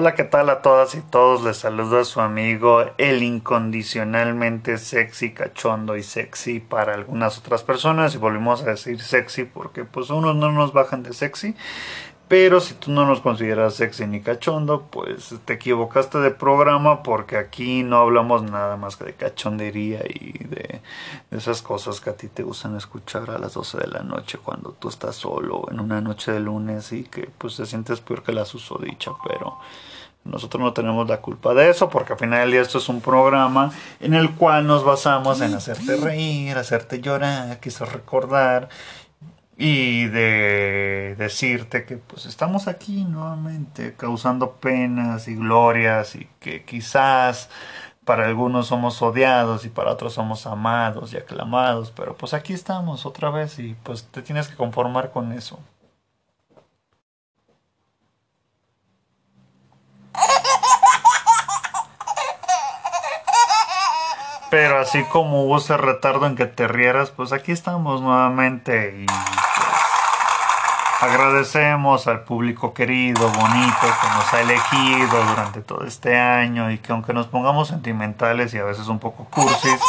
Hola, ¿qué tal a todas y todos? Les saludo a su amigo el incondicionalmente sexy, cachondo y sexy para algunas otras personas. Y volvimos a decir sexy porque pues unos no nos bajan de sexy. Pero si tú no nos consideras sexy ni cachondo, pues te equivocaste de programa porque aquí no hablamos nada más que de cachondería y de, esas cosas que a ti te gustan escuchar a las 12 de la noche cuando tú estás solo en una noche de lunes y que pues te sientes peor que la susodicha, pero nosotros no tenemos la culpa de eso porque al final del día esto es un programa en el cual nos basamos en hacerte reír, hacerte llorar, quizás recordar y de decirte que pues estamos aquí nuevamente causando penas y glorias y que quizás para algunos somos odiados y para otros somos amados y aclamados, pero pues aquí estamos otra vez y pues te tienes que conformar con eso. Pero así como hubo ese retardo en que te rieras, pues aquí estamos nuevamente y Agradecemos al público querido, bonito, que nos ha elegido durante todo este año y que aunque nos pongamos sentimentales y a veces un poco cursis,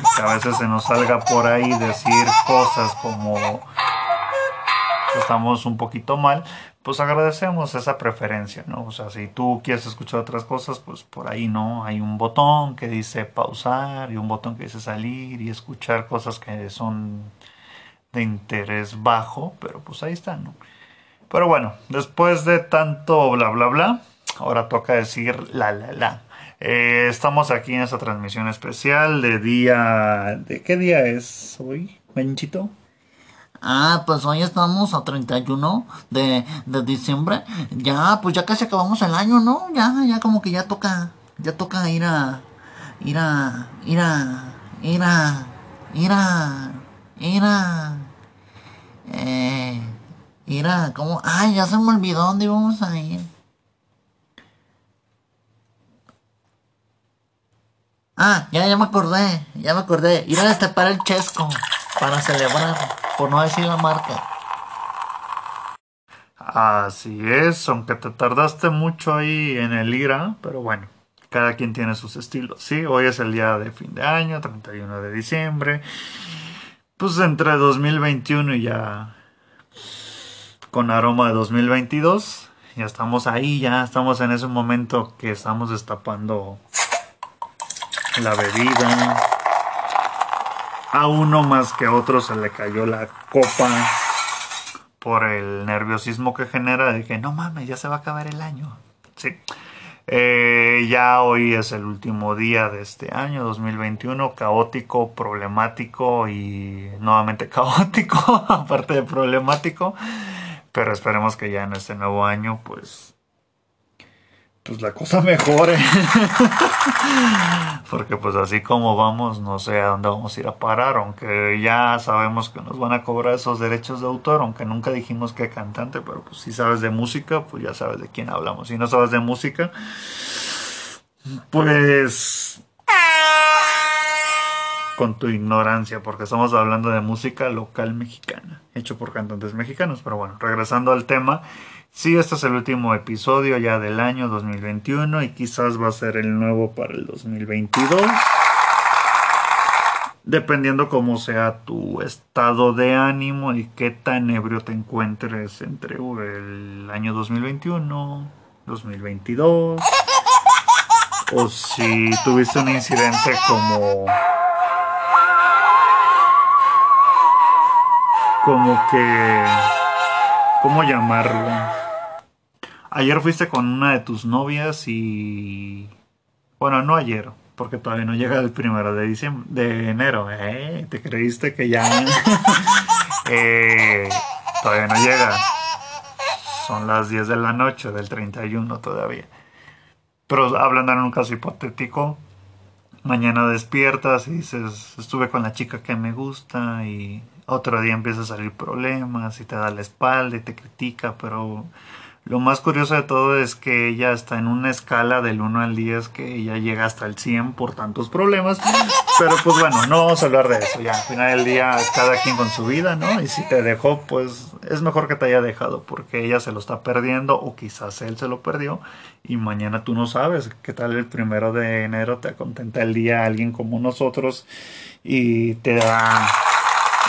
y que a veces se nos salga por ahí decir cosas como estamos un poquito mal, pues agradecemos esa preferencia, ¿no? O sea, si tú quieres escuchar otras cosas, pues por ahí, ¿no? Hay un botón que dice pausar y un botón que dice salir y escuchar cosas que son de interés bajo, pero pues ahí está, ¿no? Pero bueno, después de tanto bla bla bla, ahora toca decir la la la. Eh, estamos aquí en esta transmisión especial de día... ¿De qué día es hoy, Benchito? Ah, pues hoy estamos a 31 de, de diciembre. Ya, pues ya casi acabamos el año, ¿no? Ya, ya como que ya toca, ya toca ir a, ir a, ir a, ir a, ir a, ir a, eh, mira, ¿cómo? Ay, ya se me olvidó dónde íbamos a ir. Ah, ya, ya me acordé, ya me acordé. Ir a destapar el chesco para celebrar, por no decir la marca. Así es, aunque te tardaste mucho ahí en el IRA, pero bueno, cada quien tiene sus estilos. Sí, hoy es el día de fin de año, 31 de diciembre pues entre 2021 y ya con aroma de 2022. Ya estamos ahí, ya estamos en ese momento que estamos destapando la bebida. A uno más que a otro se le cayó la copa por el nerviosismo que genera de que no mames, ya se va a acabar el año. Sí. Eh, ya hoy es el último día de este año 2021, caótico, problemático y nuevamente caótico, aparte de problemático. Pero esperemos que ya en este nuevo año, pues pues la cosa mejore. Porque pues así como vamos, no sé a dónde vamos a ir a parar, aunque ya sabemos que nos van a cobrar esos derechos de autor, aunque nunca dijimos que cantante, pero pues si sabes de música, pues ya sabes de quién hablamos. Si no sabes de música, pues con tu ignorancia, porque estamos hablando de música local mexicana, hecho por cantantes mexicanos. Pero bueno, regresando al tema, Sí, este es el último episodio ya del año 2021 y quizás va a ser el nuevo para el 2022. Dependiendo cómo sea tu estado de ánimo y qué tan ebrio te encuentres entre el año 2021, 2022. O si tuviste un incidente como... Como que... ¿Cómo llamarlo? Ayer fuiste con una de tus novias y... Bueno, no ayer, porque todavía no llega el primero de diciembre, de enero. ¿eh? ¿Te creíste que ya... eh, todavía no llega. Son las 10 de la noche del 31 todavía. Pero hablando en un caso hipotético, mañana despiertas y dices, estuve con la chica que me gusta y otro día empieza a salir problemas y te da la espalda y te critica, pero Lo más curioso de todo es que ella está en una escala del 1 al 10 que ella llega hasta el 100 por tantos problemas. Pero pues bueno, no vamos a hablar de eso ya. Al final del día cada quien con su vida, ¿no? Y si te dejó, pues es mejor que te haya dejado porque ella se lo está perdiendo o quizás él se lo perdió y mañana tú no sabes qué tal el primero de enero te contenta el día alguien como nosotros y te da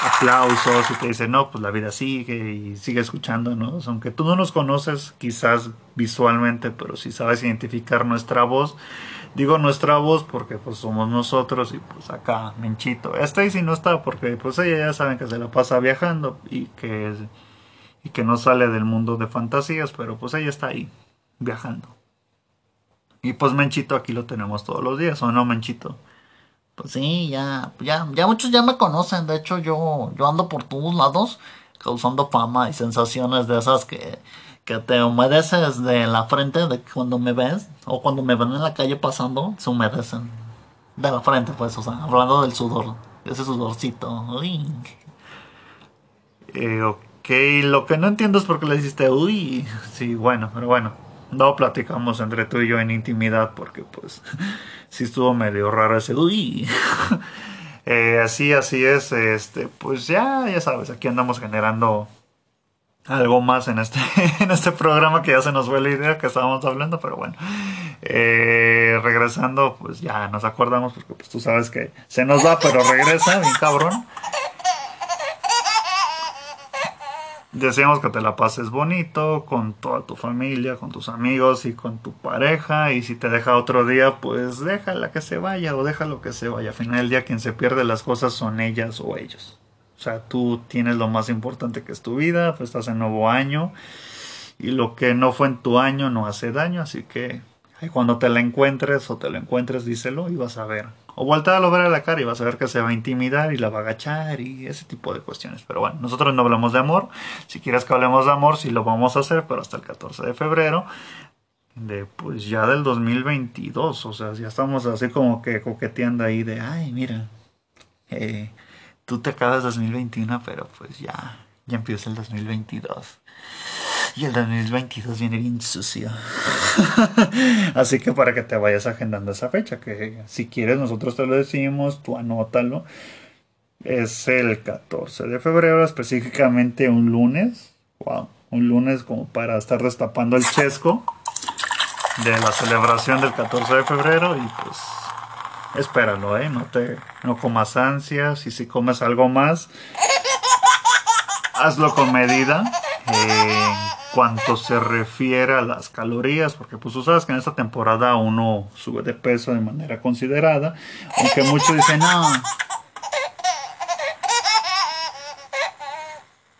aplausos y te dice, no, pues la vida sigue y sigue escuchándonos. Aunque tú no nos conoces quizás visualmente, pero si sabes identificar nuestra voz. Digo nuestra voz porque pues somos nosotros y pues acá Menchito. Stacy no está porque pues ella ya saben que se la pasa viajando y que, y que no sale del mundo de fantasías, pero pues ella está ahí viajando. Y pues Menchito aquí lo tenemos todos los días, ¿o no Menchito? Pues sí, ya, ya, ya muchos ya me conocen. De hecho, yo, yo ando por todos lados causando fama y sensaciones de esas que, que te humedeces de la frente de cuando me ves o cuando me ven en la calle pasando, se humedecen de la frente, pues, o sea, hablando del sudor, ese sudorcito. Eh, ok, lo que no entiendo es por qué le dijiste uy. Sí, bueno, pero bueno, no platicamos entre tú y yo en intimidad porque pues sí estuvo medio raro ese uy. Eh, así, así es, este, pues ya, ya sabes, aquí andamos generando algo más en este, en este programa que ya se nos fue la idea que estábamos hablando, pero bueno, eh, regresando, pues ya nos acordamos porque pues tú sabes que se nos va, pero regresa, bien cabrón. Deseamos que te la pases bonito con toda tu familia, con tus amigos y con tu pareja. Y si te deja otro día, pues déjala que se vaya o déjalo que se vaya. Al final del día quien se pierde las cosas son ellas o ellos. O sea, tú tienes lo más importante que es tu vida, pues estás en nuevo año. Y lo que no fue en tu año no hace daño, así que cuando te la encuentres o te lo encuentres, díselo y vas a ver o voltearlo a ver a la cara y vas a ver que se va a intimidar y la va a agachar y ese tipo de cuestiones. Pero bueno, nosotros no hablamos de amor. Si quieres que hablemos de amor, sí lo vamos a hacer, pero hasta el 14 de febrero de pues ya del 2022. O sea, ya estamos así como que coqueteando ahí de, ay, mira, eh, tú te acabas 2021, pero pues ya, ya empieza el 2022. Y el 2022 viene bien sucio. Así que para que te vayas agendando esa fecha, que si quieres nosotros te lo decimos, tú anótalo. Es el 14 de febrero, específicamente un lunes. Wow, un lunes como para estar destapando el chesco de la celebración del 14 de febrero y pues espéralo, ¿eh? No te no comas ansias y si comes algo más, hazlo con medida. Eh, cuanto se refiere a las calorías, porque pues tú sabes que en esta temporada uno sube de peso de manera considerada, aunque muchos dicen, no,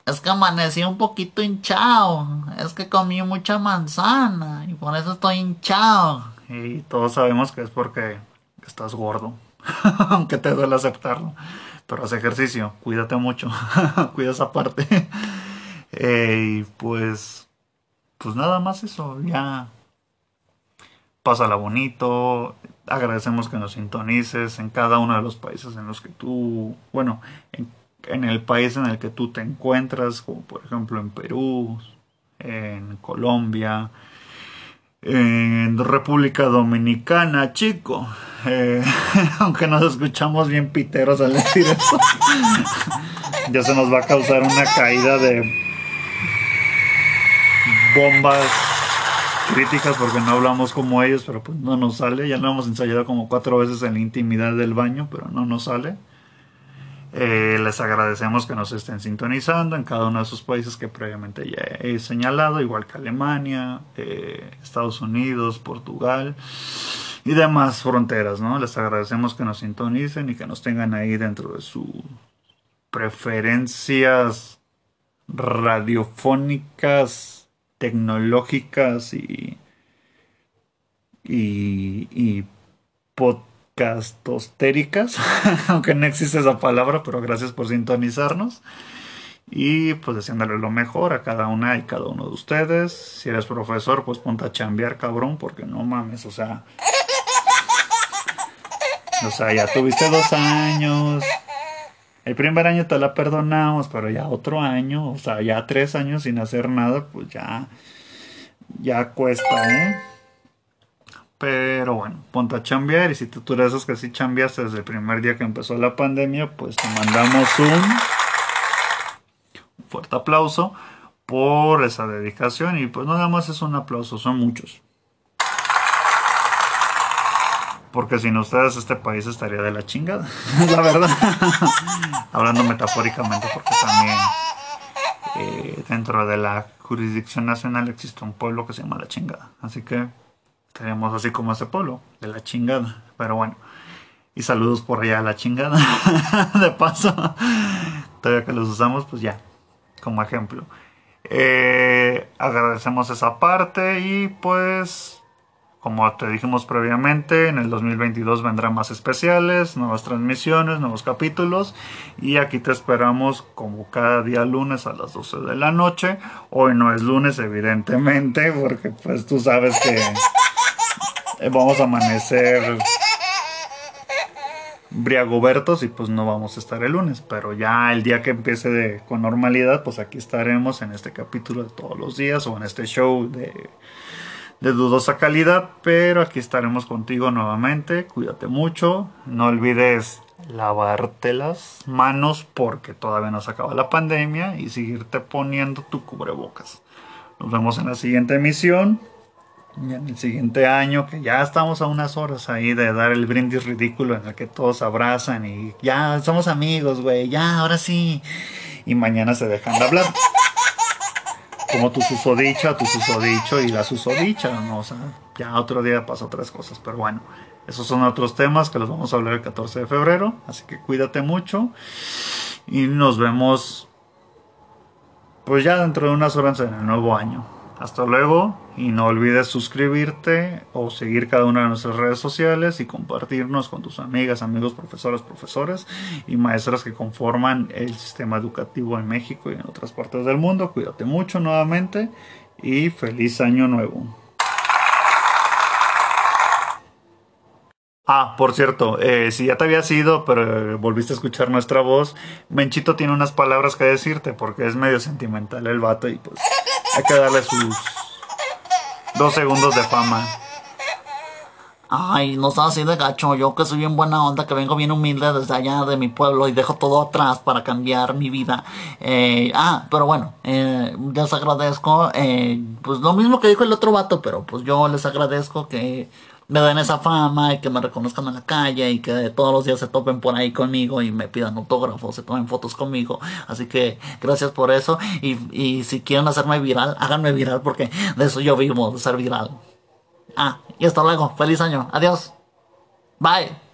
es que amanecí un poquito hinchado, es que comí mucha manzana y por eso estoy hinchado. Y todos sabemos que es porque estás gordo, aunque te duele aceptarlo. Pero haz ejercicio, cuídate mucho, cuida esa parte. Y pues, pues nada más eso, ya pásala bonito. Agradecemos que nos sintonices en cada uno de los países en los que tú, bueno, en, en el país en el que tú te encuentras, como por ejemplo en Perú, en Colombia, en República Dominicana, chico. Eh, aunque nos escuchamos bien piteros al decir eso, ya se nos va a causar una caída de bombas críticas porque no hablamos como ellos, pero pues no nos sale. Ya lo hemos ensayado como cuatro veces en la intimidad del baño, pero no nos sale. Eh, les agradecemos que nos estén sintonizando en cada uno de esos países que previamente ya he señalado, igual que Alemania, eh, Estados Unidos, Portugal y demás fronteras, ¿no? Les agradecemos que nos sintonicen y que nos tengan ahí dentro de sus preferencias radiofónicas tecnológicas y, y, y podcastostéricas, aunque no existe esa palabra, pero gracias por sintonizarnos. Y pues deseándole lo mejor a cada una y cada uno de ustedes. Si eres profesor, pues ponte a chambear, cabrón, porque no mames, o sea. O sea, ya tuviste dos años, el primer año te la perdonamos, pero ya otro año, o sea, ya tres años sin hacer nada, pues ya ya cuesta, ¿eh? Pero bueno, ponte a chambear y si tú, tú eres esos que sí chambeaste desde el primer día que empezó la pandemia, pues te mandamos un fuerte aplauso por esa dedicación y pues nada más es un aplauso, son muchos. Porque sin ustedes este país estaría de la chingada, la verdad. Hablando metafóricamente, porque también eh, dentro de la jurisdicción nacional existe un pueblo que se llama la chingada. Así que estaríamos así como ese pueblo, de la chingada. Pero bueno. Y saludos por allá a la chingada. de paso. Todavía que los usamos, pues ya. Como ejemplo. Eh, agradecemos esa parte y pues como te dijimos previamente, en el 2022 vendrán más especiales, nuevas transmisiones, nuevos capítulos y aquí te esperamos como cada día lunes a las 12 de la noche. Hoy no es lunes evidentemente porque pues tú sabes que vamos a amanecer briagobertos y pues no vamos a estar el lunes, pero ya el día que empiece con normalidad pues aquí estaremos en este capítulo de todos los días o en este show de de dudosa calidad, pero aquí estaremos contigo nuevamente. Cuídate mucho, no olvides lavarte las manos porque todavía no se acaba la pandemia y seguirte poniendo tu cubrebocas. Nos vemos en la siguiente emisión. Y en el siguiente año, que ya estamos a unas horas ahí de dar el brindis ridículo en el que todos abrazan y ya somos amigos, güey, ya, ahora sí. Y mañana se dejan de hablar como tu susodicha, tu susodicho y la susodicha, ¿no? O sea, ya otro día pasa otras cosas, pero bueno, esos son otros temas que los vamos a hablar el 14 de febrero, así que cuídate mucho y nos vemos pues ya dentro de unas horas en el nuevo año. Hasta luego y no olvides suscribirte o seguir cada una de nuestras redes sociales y compartirnos con tus amigas, amigos, profesores, profesores y maestras que conforman el sistema educativo en México y en otras partes del mundo. Cuídate mucho nuevamente y feliz año nuevo. Ah, por cierto, eh, si ya te había ido, pero volviste a escuchar nuestra voz, Menchito tiene unas palabras que decirte porque es medio sentimental el vato y pues hay que darle sus dos segundos de fama. Ay, no seas así de gacho. Yo que soy bien buena onda, que vengo bien humilde desde allá de mi pueblo y dejo todo atrás para cambiar mi vida. Eh, ah, pero bueno, eh, les agradezco. Eh, pues lo mismo que dijo el otro vato, pero pues yo les agradezco que me den esa fama y que me reconozcan en la calle y que todos los días se topen por ahí conmigo y me pidan autógrafos, se tomen fotos conmigo. Así que gracias por eso y, y si quieren hacerme viral, háganme viral porque de eso yo vivo, de ser viral. Ah, y hasta luego. Feliz año. Adiós. Bye.